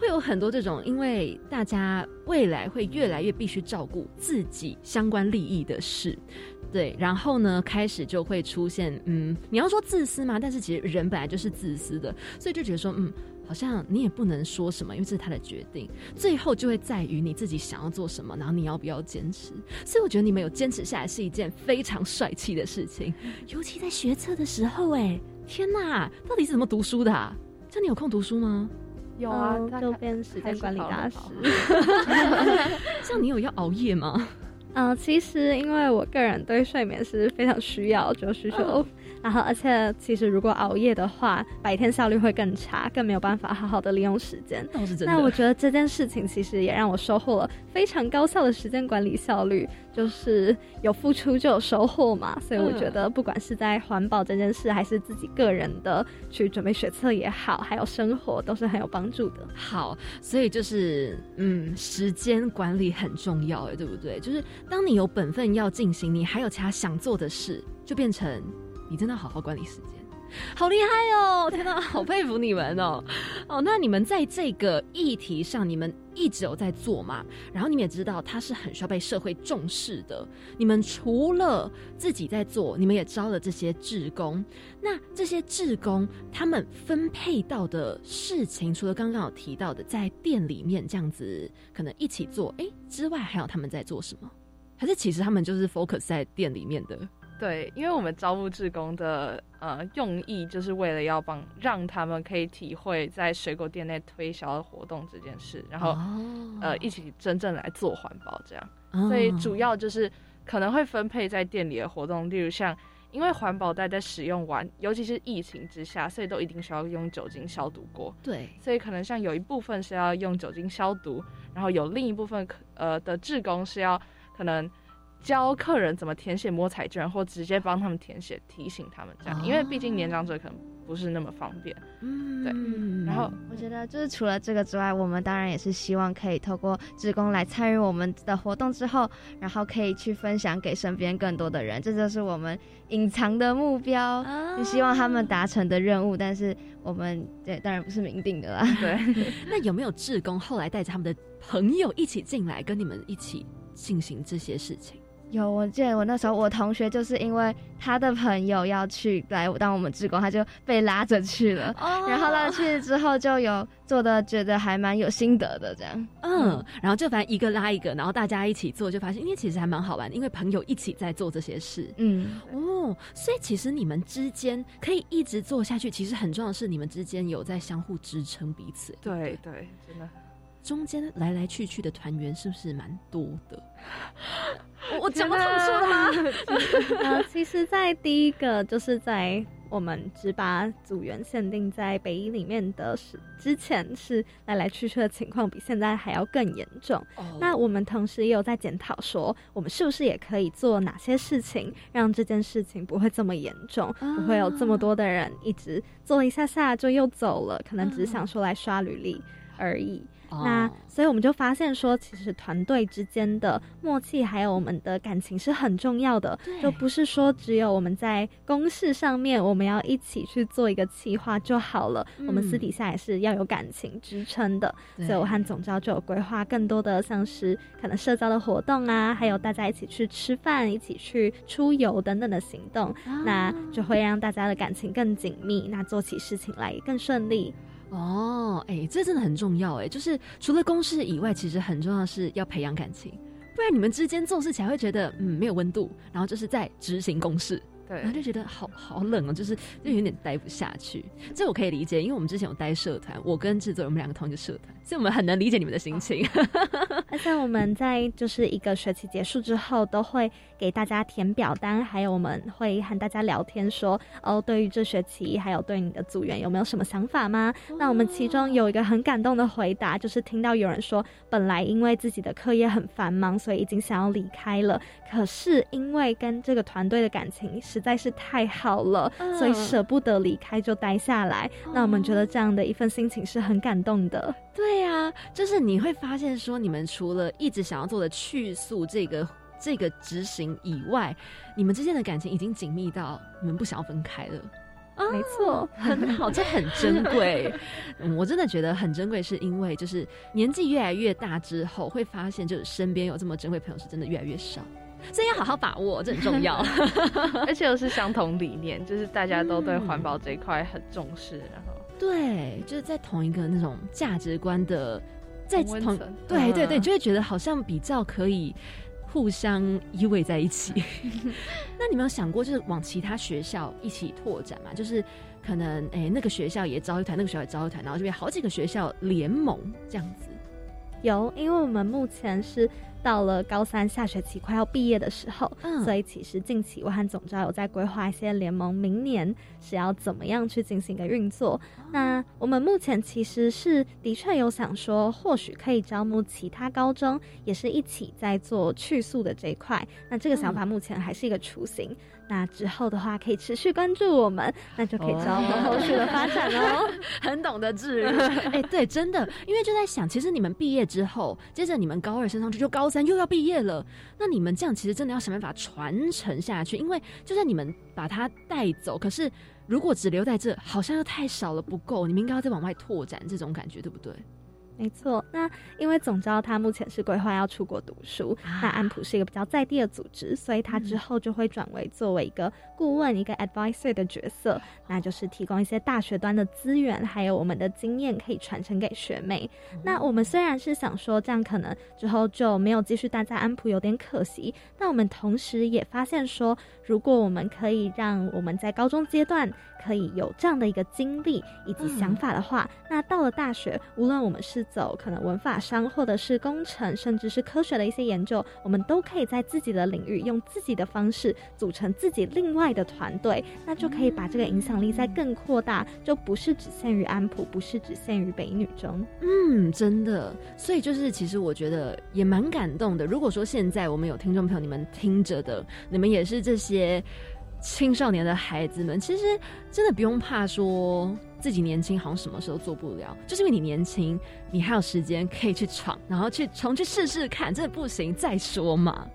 会有很多这种，因为大家未来会越来越必须照顾自己相关利益的事。对，然后呢，开始就会出现，嗯，你要说自私吗？但是其实人本来就是自私的，所以就觉得说，嗯，好像你也不能说什么，因为这是他的决定。最后就会在于你自己想要做什么，然后你要不要坚持。所以我觉得你们有坚持下来是一件非常帅气的事情，尤其在学测的时候，哎，天哪，到底是怎么读书的？像你有空读书吗？有啊，就变时间管理大师。像你有要熬夜吗？嗯，其实因为我个人对睡眠是非常需要，就是说。然后，而且其实如果熬夜的话，白天效率会更差，更没有办法好好的利用时间。那我觉得这件事情其实也让我收获了非常高效的时间管理效率，就是有付出就有收获嘛。所以我觉得不管是在环保这件事，还是自己个人的去准备学测也好，还有生活都是很有帮助的。好，所以就是嗯，时间管理很重要，哎，对不对？就是当你有本分要进行，你还有其他想做的事，就变成。你真的好好管理时间，好厉害哦！天哪，好佩服你们哦！哦，那你们在这个议题上，你们一直有在做嘛？然后你们也知道，它是很需要被社会重视的。你们除了自己在做，你们也招了这些志工。那这些志工他们分配到的事情，除了刚刚有提到的在店里面这样子可能一起做，哎之外，还有他们在做什么？还是其实他们就是 focus 在店里面的？对，因为我们招募志工的呃用意，就是为了要帮让他们可以体会在水果店内推销活动这件事，然后呃一起真正来做环保这样。所以主要就是可能会分配在店里的活动，例如像因为环保袋在使用完，尤其是疫情之下，所以都一定需要用酒精消毒过。对，所以可能像有一部分是要用酒精消毒，然后有另一部分呃的志工是要可能。教客人怎么填写摸彩券，或直接帮他们填写，提醒他们这样，因为毕竟年长者可能不是那么方便。嗯，对。然后我觉得，就是除了这个之外，我们当然也是希望可以透过志工来参与我们的活动之后，然后可以去分享给身边更多的人，这就是我们隐藏的目标，就希望他们达成的任务。但是我们对当然不是明定的啦。对。那有没有志工后来带着他们的朋友一起进来，跟你们一起进行这些事情？有，我记得我那时候，我同学就是因为他的朋友要去来当我们志工，他就被拉着去了。哦。然后拉去之后，就有做的觉得还蛮有心得的这样。嗯。然后就反正一个拉一个，然后大家一起做，就发现因为其实还蛮好玩的，因为朋友一起在做这些事。嗯。哦，所以其实你们之间可以一直做下去，其实很重要的是你们之间有在相互支撑彼此。对对，真的。中间来来去去的团员是不是蛮多的？我讲不通说了吗？呃，其实，在第一个就是在我们只把组员限定在北一里面的时之前，是来来去去的情况比现在还要更严重。那我们同时也有在检讨说，我们是不是也可以做哪些事情，让这件事情不会这么严重，不会有这么多的人一直做一下下就又走了，可能只想说来刷履历而已。那所以我们就发现说，其实团队之间的默契还有我们的感情是很重要的，就不是说只有我们在公事上面我们要一起去做一个企划就好了，我们私底下也是要有感情支撑的。所以我和总招就有规划更多的像是可能社交的活动啊，还有大家一起去吃饭、一起去出游等等的行动，那就会让大家的感情更紧密，那做起事情来也更顺利。哦，哎，这真的很重要哎，就是除了公事以外，其实很重要是要培养感情，不然你们之间做事起来会觉得嗯没有温度，然后就是在执行公事。对，然后就觉得好好冷哦，就是就有点待不下去。这我可以理解，因为我们之前有待社团，我跟制作人我们两个同一个社团，所以我们很能理解你们的心情。而且我们在就是一个学期结束之后，都会给大家填表单，还有我们会和大家聊天，说哦，对于这学期还有对你的组员有没有什么想法吗？那我们其中有一个很感动的回答，就是听到有人说，本来因为自己的课业很繁忙，所以已经想要离开了，可是因为跟这个团队的感情。实在是太好了，所以舍不得离开就待下来。那我们觉得这样的一份心情是很感动的。对呀，就是你会发现说，你们除了一直想要做的去诉这个这个执行以外，你们之间的感情已经紧密到你们不想要分开了。没错，很好，这很珍贵。我真的觉得很珍贵，是因为就是年纪越来越大之后，会发现就是身边有这么珍贵朋友是真的越来越少。所以要好好把握，这很重要。而且又是相同理念，就是大家都对环保这一块很重视，然后对，就是在同一个那种价值观的，在同对对对，就会觉得好像比较可以互相依偎在一起。那你们有想过，就是往其他学校一起拓展嘛？就是可能哎，那个学校也招一团，那个学校也招一团，然后这边好几个学校联盟这样子。有，因为我们目前是。到了高三下学期快要毕业的时候，所以其实近期我和总招有在规划一些联盟，明年是要怎么样去进行一个运作。那我们目前其实是的确有想说，或许可以招募其他高中，也是一起在做去宿的这一块。那这个想法目前还是一个雏形。那之后的话，可以持续关注我们，那就可以知道我们后续的发展哦。很懂得治愈，哎，对，真的，因为就在想，其实你们毕业之后，接着你们高二升上去，就高三又要毕业了。那你们这样其实真的要想办法传承下去，因为就算你们把它带走，可是如果只留在这，好像又太少了，不够，你们应该要再往外拓展，这种感觉对不对？没错，那因为总招他目前是规划要出国读书，那安普是一个比较在地的组织，所以他之后就会转为作为一个顾问、一个 advisor 的角色，那就是提供一些大学端的资源，还有我们的经验可以传承给学妹。那我们虽然是想说这样可能之后就没有继续待在安普，有点可惜，但我们同时也发现说，如果我们可以让我们在高中阶段可以有这样的一个经历以及想法的话，那到了大学，无论我们是走可能文法商，或者是工程，甚至是科学的一些研究，我们都可以在自己的领域用自己的方式组成自己另外的团队，那就可以把这个影响力再更扩大，就不是只限于安普，不是只限于北女中。嗯，真的。所以就是，其实我觉得也蛮感动的。如果说现在我们有听众朋友，你们听着的，你们也是这些些青少年的孩子们，其实真的不用怕说。自己年轻好像什么时候做不了，就是因为你年轻，你还有时间可以去闯，然后去重去试试看，真的不行再说嘛。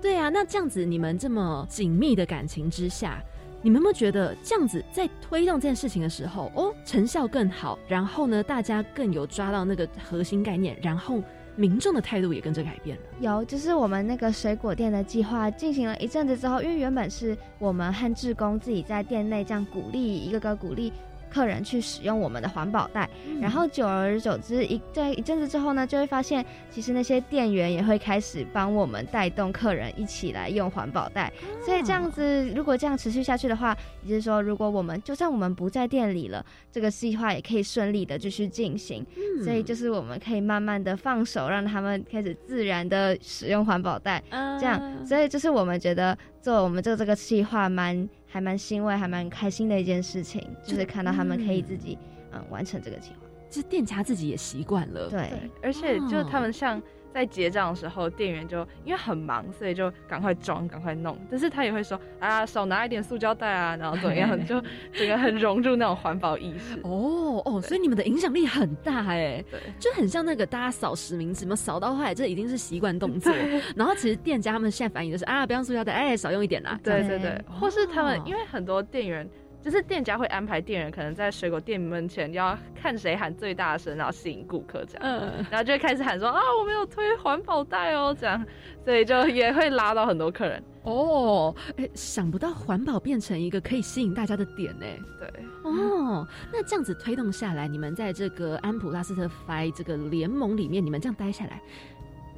对啊，那这样子你们这么紧密的感情之下，你们有没有觉得这样子在推动这件事情的时候，哦，成效更好，然后呢，大家更有抓到那个核心概念，然后民众的态度也跟着改变了。有，就是我们那个水果店的计划进行了一阵子之后，因为原本是我们和志工自己在店内这样鼓励一个个鼓励。客人去使用我们的环保袋，然后久而久之，一在一阵子之后呢，就会发现其实那些店员也会开始帮我们带动客人一起来用环保袋。所以这样子，如果这样持续下去的话，也就是说，如果我们就算我们不在店里了，这个计划也可以顺利的继续进行。所以就是我们可以慢慢的放手，让他们开始自然的使用环保袋。这样，所以就是我们觉得做我们这个这个计划蛮。还蛮欣慰，还蛮开心的一件事情，就是看到他们可以自己嗯。完成这个计划，其实店家自己也习惯了，对，而且就他们像。在结账的时候，店员就因为很忙，所以就赶快装，赶快弄。但是他也会说啊，少拿一点塑胶袋啊，然后怎么样，就整个很融入那种环保意识。哦哦，所以你们的影响力很大哎，对，就很像那个大家扫实名制嘛，扫到后来这已经是习惯动作。然后其实店家他们现在反应就是啊，不用塑胶袋，哎，少用一点啦。对对对，或是他们因为很多店员。就是店家会安排店员可能在水果店门前要看谁喊最大声，然后吸引顾客这样，嗯，然后就会开始喊说啊，我没有推环保袋哦，这样，所以就也会拉到很多客人哦。哎，想不到环保变成一个可以吸引大家的点呢。对，哦，那这样子推动下来，你们在这个安普拉斯特 Fi 这个联盟里面，你们这样待下来，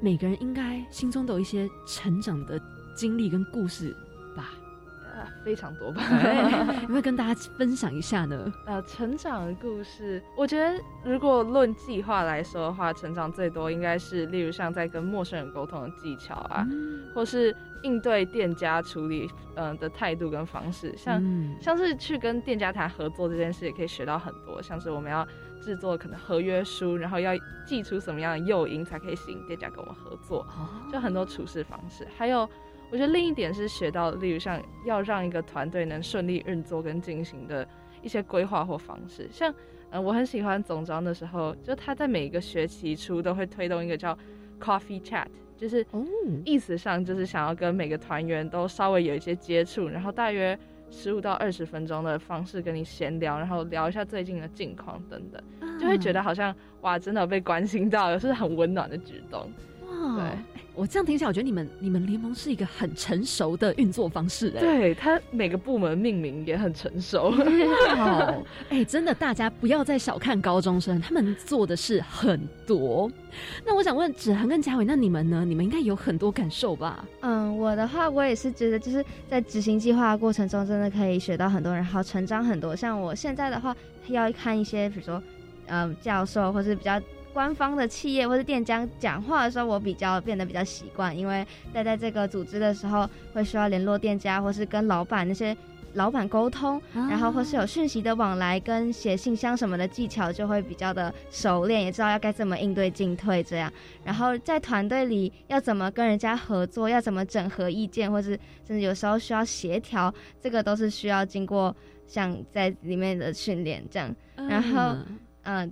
每个人应该心中都有一些成长的经历跟故事。非常多吧，有没有跟大家分享一下呢？呃，成长的故事，我觉得如果论计划来说的话，成长最多应该是，例如像在跟陌生人沟通的技巧啊，或是应对店家处理嗯的态度跟方式，像像是去跟店家谈合作这件事，也可以学到很多，像是我们要制作可能合约书，然后要寄出什么样的诱因才可以吸引店家跟我们合作，就很多处事方式，还有。我觉得另一点是学到，例如像要让一个团队能顺利运作跟进行的一些规划或方式，像，嗯，我很喜欢总招的时候，就他在每一个学期初都会推动一个叫 Coffee Chat，就是意思上就是想要跟每个团员都稍微有一些接触，然后大约十五到二十分钟的方式跟你闲聊，然后聊一下最近的近况等等，就会觉得好像哇，真的被关心到，是很温暖的举动。对，我这样听起来，我觉得你们你们联盟是一个很成熟的运作方式。哎，对它每个部门命名也很成熟。哎，真的，大家不要再小看高中生，他们做的事很多。那我想问子涵跟嘉伟，那你们呢？你们应该有很多感受吧？嗯，我的话，我也是觉得，就是在执行计划过程中，真的可以学到很多，然后成长很多。像我现在的话，要看一些，比如说，嗯，教授或是比较。官方的企业或者店家讲话的时候，我比较变得比较习惯，因为待在这个组织的时候，会需要联络店家，或是跟老板那些老板沟通，然后或是有讯息的往来，跟写信箱什么的技巧就会比较的熟练，也知道要该怎么应对进退这样。然后在团队里要怎么跟人家合作，要怎么整合意见，或是甚至有时候需要协调，这个都是需要经过像在里面的训练这样。然后。嗯，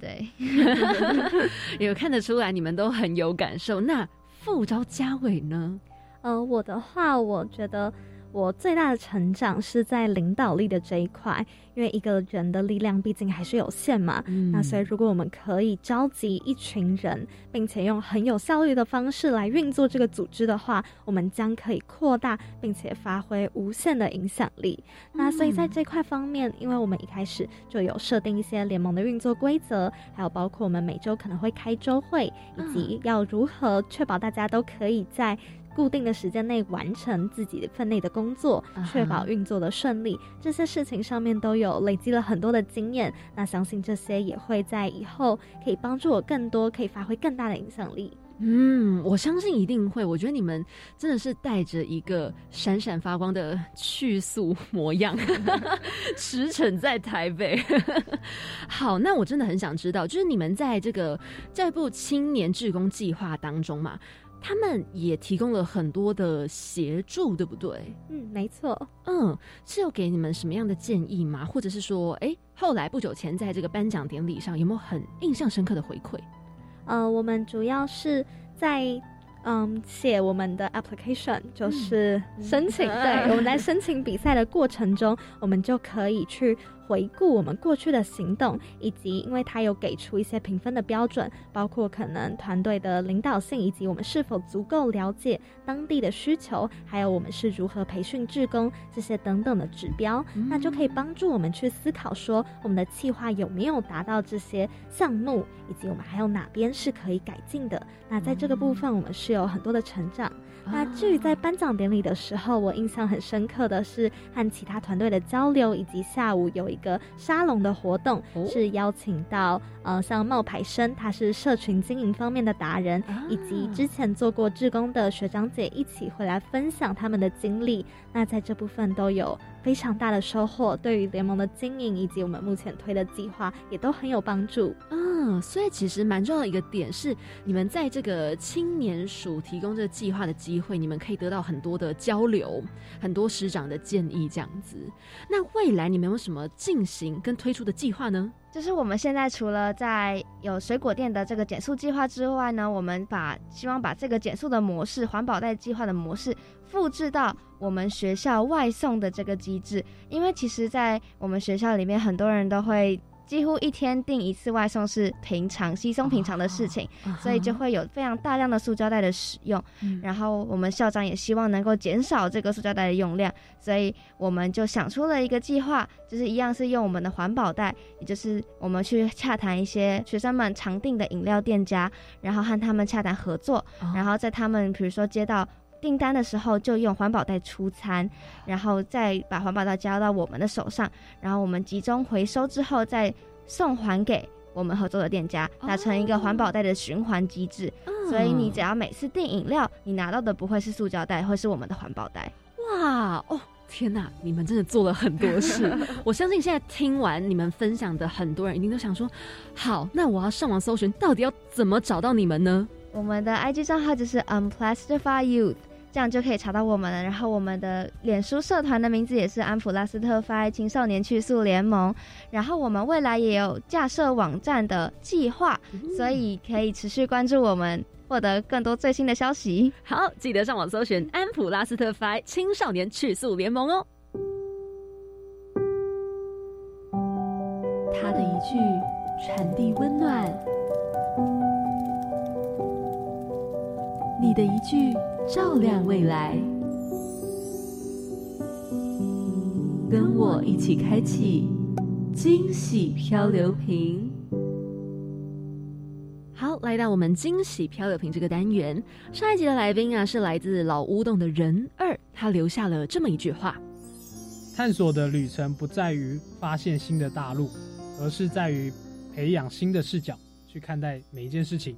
对，有看得出来你们都很有感受。那副招嘉伟呢？呃，我的话，我觉得我最大的成长是在领导力的这一块，因为一个人的力量毕竟还是有限嘛。那所以，如果我们可以召集一群人，并且用很有效率的方式来运作这个组织的话，我们将可以扩大并且发挥无限的影响力。那所以在这块方面，因为我们一开始就有设定一些联盟的运作规则，还有包括我们每周可能会开周会，以及要如何确保大家都可以在。固定的时间内完成自己分内的工作，确保运作的顺利，这些事情上面都有累积了很多的经验。那相信这些也会在以后可以帮助我更多，可以发挥更大的影响力。嗯，我相信一定会。我觉得你们真的是带着一个闪闪发光的去速模样，驰骋在台北。好，那我真的很想知道，就是你们在这个这部青年志工计划当中嘛。他们也提供了很多的协助，对不对？嗯，没错。嗯，是有给你们什么样的建议吗？或者是说，哎，后来不久前在这个颁奖典礼上，有没有很印象深刻的回馈？呃，我们主要是在嗯写我们的 application，就是申请。对，我们在申请比赛的过程中，我们就可以去。回顾我们过去的行动，以及因为它有给出一些评分的标准，包括可能团队的领导性，以及我们是否足够了解当地的需求，还有我们是如何培训志工这些等等的指标，那就可以帮助我们去思考说我们的计划有没有达到这些项目，以及我们还有哪边是可以改进的。那在这个部分，我们是有很多的成长。那至于在颁奖典礼的时候，我印象很深刻的是和其他团队的交流，以及下午有一个沙龙的活动，是邀请到呃像冒牌生，他是社群经营方面的达人，以及之前做过志工的学长姐一起回来分享他们的经历。那在这部分都有非常大的收获，对于联盟的经营以及我们目前推的计划也都很有帮助。嗯，所以其实蛮重要的一个点是，你们在这个青年署提供这个计划的机会，你们可以得到很多的交流，很多师长的建议这样子。那未来你们有什么进行跟推出的计划呢？就是我们现在除了在有水果店的这个减速计划之外呢，我们把希望把这个减速的模式、环保袋计划的模式复制到我们学校外送的这个机制，因为其实，在我们学校里面，很多人都会。几乎一天订一次外送是平常稀松平常的事情，所以就会有非常大量的塑胶袋的使用。然后我们校长也希望能够减少这个塑胶袋的用量，所以我们就想出了一个计划，就是一样是用我们的环保袋，也就是我们去洽谈一些学生们常订的饮料店家，然后和他们洽谈合作，然后在他们比如说接到。订单的时候就用环保袋出餐，然后再把环保袋交到我们的手上，然后我们集中回收之后再送还给我们合作的店家，达成一个环保袋的循环机制。所以你只要每次订饮料，你拿到的不会是塑胶袋，会是我们的环保袋。哇哦，天呐！你们真的做了很多事。我相信现在听完你们分享的很多人一定都想说：好，那我要上网搜寻，到底要怎么找到你们呢？我们的 IG 账号就是 Unplastify Youth。这样就可以查到我们了。然后我们的脸书社团的名字也是安普拉斯特发青少年去速联盟。然后我们未来也有架设网站的计划，所以可以持续关注我们，获得更多最新的消息。好，记得上网搜寻安普拉斯特发青少年去速联盟哦。他的一句传递温暖，你的一句。照亮未来，跟我一起开启惊喜漂流瓶。好，来到我们惊喜漂流瓶这个单元，上一集的来宾啊是来自老乌洞的人二，他留下了这么一句话：探索的旅程不在于发现新的大陆，而是在于培养新的视角去看待每一件事情。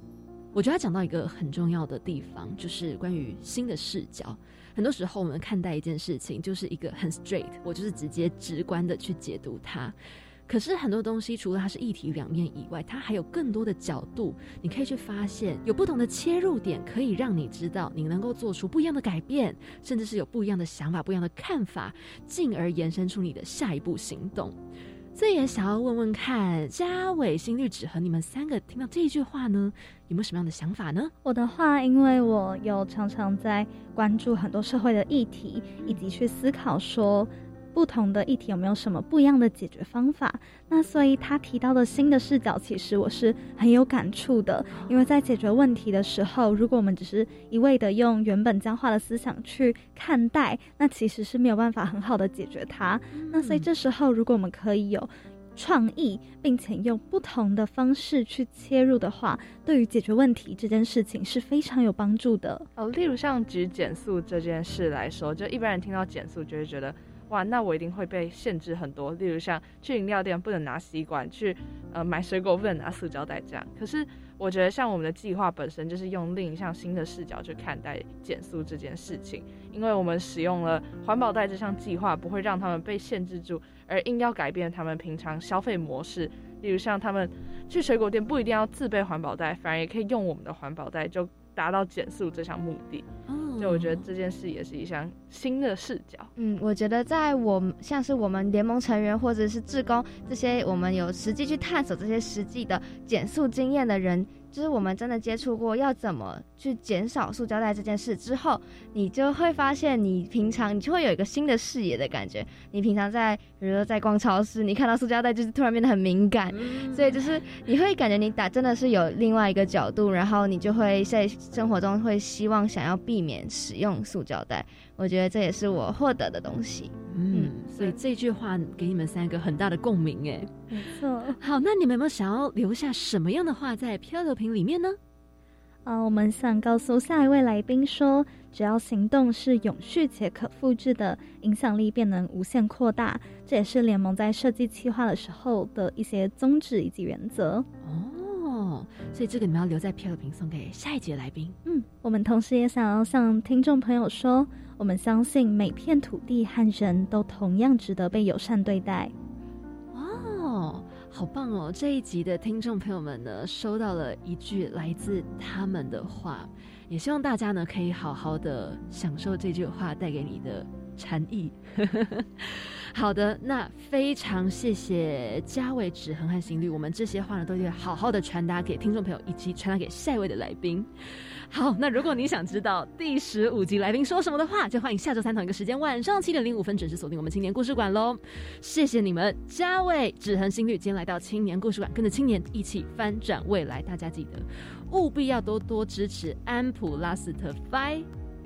我觉得他讲到一个很重要的地方，就是关于新的视角。很多时候，我们看待一件事情，就是一个很 straight，我就是直接直观的去解读它。可是很多东西，除了它是一体两面以外，它还有更多的角度，你可以去发现，有不同的切入点，可以让你知道你能够做出不一样的改变，甚至是有不一样的想法、不一样的看法，进而延伸出你的下一步行动。这也想要问问看，嘉伟、心律纸和你们三个听到这一句话呢，有没有什么样的想法呢？我的话，因为我有常常在关注很多社会的议题，以及去思考说。不同的议题有没有什么不一样的解决方法？那所以他提到的新的视角，其实我是很有感触的。因为在解决问题的时候，如果我们只是一味的用原本僵化的思想去看待，那其实是没有办法很好的解决它。那所以这时候，如果我们可以有创意，并且用不同的方式去切入的话，对于解决问题这件事情是非常有帮助的。哦，例如像举减速这件事来说，就一般人听到减速就会觉得。哇，那我一定会被限制很多，例如像去饮料店不能拿吸管，去呃买水果不能拿塑胶袋这样。可是我觉得像我们的计划本身就是用另一项新的视角去看待减速这件事情，因为我们使用了环保袋这项计划，不会让他们被限制住，而硬要改变他们平常消费模式。例如像他们去水果店不一定要自备环保袋，反而也可以用我们的环保袋，就达到减速这项目的。所以我觉得这件事也是一项新的视角。嗯，我觉得在我像是我们联盟成员或者是志工这些，我们有实际去探索这些实际的减速经验的人。就是我们真的接触过要怎么去减少塑胶袋这件事之后，你就会发现，你平常你就会有一个新的视野的感觉。你平常在，比如说在逛超市，你看到塑胶袋就是突然变得很敏感，所以就是你会感觉你打真的是有另外一个角度，然后你就会在生活中会希望想要避免使用塑胶袋。我觉得这也是我获得的东西。嗯，所以这句话给你们三个很大的共鸣，哎，没错。好，那你们有没有想要留下什么样的话在漂流瓶里面呢？啊，我们想告诉下一位来宾说，只要行动是永续且可复制的，影响力便能无限扩大。这也是联盟在设计计划的时候的一些宗旨以及原则。哦，所以这个你们要留在漂流瓶送给下一节来宾。嗯，我们同时也想要向听众朋友说。我们相信每片土地和人都同样值得被友善对待。哦，好棒哦！这一集的听众朋友们呢，收到了一句来自他们的话，也希望大家呢可以好好的享受这句话带给你的禅意。好的，那非常谢谢嘉伟、止恒和心率，我们这些话呢都要好好的传达给听众朋友，以及传达给下一位的来宾。好，那如果你想知道第十五集来宾说什么的话，就欢迎下周三同一个时间晚上七点零五分准时锁定我们青年故事馆喽。谢谢你们，嘉伟、止恒、心率，今天来到青年故事馆，跟着青年一起翻转未来。大家记得务必要多多支持安普拉斯特 f。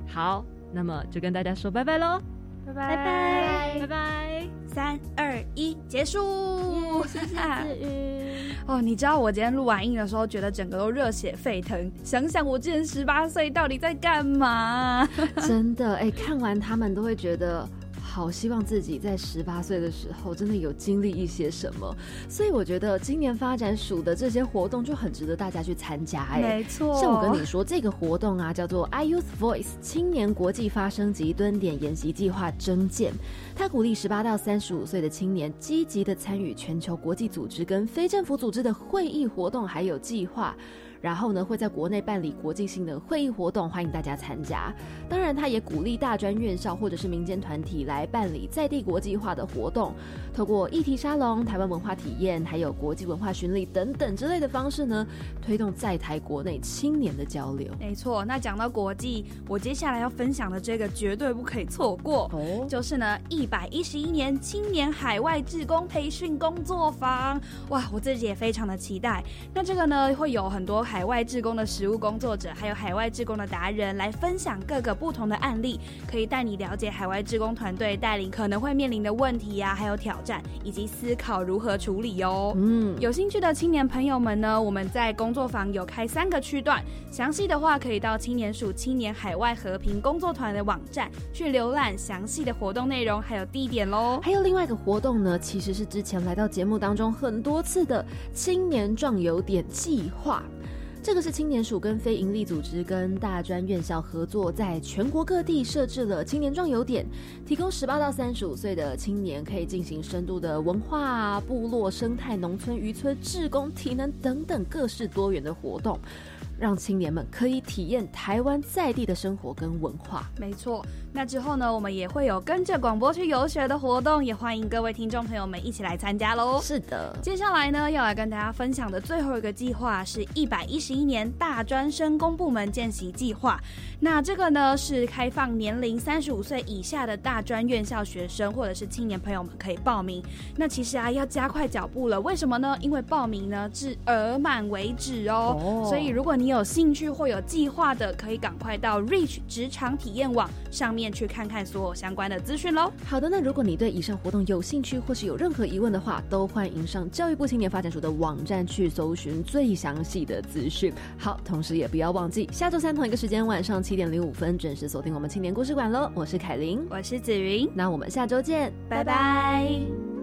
好，那么就跟大家说拜拜喽。拜拜拜拜拜拜，三二一，结束。谢谢子 瑜。哦，你知道我今天录完音的时候，觉得整个都热血沸腾。想想我之前十八岁到底在干嘛？真的，哎，看完他们都会觉得。好希望自己在十八岁的时候真的有经历一些什么，所以我觉得今年发展署的这些活动就很值得大家去参加。哎，没错，像我跟你说，这个活动啊叫做 I Youth Voice 青年国际发声及蹲点研习计划征件，它鼓励十八到三十五岁的青年积极的参与全球国际组织跟非政府组织的会议活动还有计划。然后呢，会在国内办理国际性的会议活动，欢迎大家参加。当然，他也鼓励大专院校或者是民间团体来办理在地国际化的活动，透过议题沙龙、台湾文化体验，还有国际文化巡礼等等之类的方式呢，推动在台国内青年的交流。没错，那讲到国际，我接下来要分享的这个绝对不可以错过哦，就是呢一百一十一年青年海外志工培训工作坊。哇，我自己也非常的期待。那这个呢，会有很多。海外志工的实务工作者，还有海外志工的达人来分享各个不同的案例，可以带你了解海外志工团队带领可能会面临的问题呀，还有挑战，以及思考如何处理哟。嗯，有兴趣的青年朋友们呢，我们在工作坊有开三个区段，详细的话可以到青年署青年海外和平工作团的网站去浏览详细的活动内容还有地点喽。还有另外一个活动呢，其实是之前来到节目当中很多次的青年壮游点计划。这个是青年署跟非营利组织跟大专院校合作，在全国各地设置了青年壮游点，提供十八到三十五岁的青年可以进行深度的文化、部落生态、农村渔村、志工、体能等等各式多元的活动。让青年们可以体验台湾在地的生活跟文化。没错，那之后呢，我们也会有跟着广播去游学的活动，也欢迎各位听众朋友们一起来参加喽。是的，接下来呢，要来跟大家分享的最后一个计划是一百一十一年大专生公部门见习计划。那这个呢，是开放年龄三十五岁以下的大专院校学生或者是青年朋友们可以报名。那其实啊，要加快脚步了，为什么呢？因为报名呢至额满为止哦。所以如果你有兴趣或有计划的，可以赶快到 Reach 职场体验网上面去看看所有相关的资讯喽。好的，那如果你对以上活动有兴趣或是有任何疑问的话，都欢迎上教育部青年发展署的网站去搜寻最详细的资讯。好，同时也不要忘记下周三同一个时间晚上七点零五分准时锁定我们青年故事馆喽。我是凯琳，我是子云，那我们下周见，拜拜。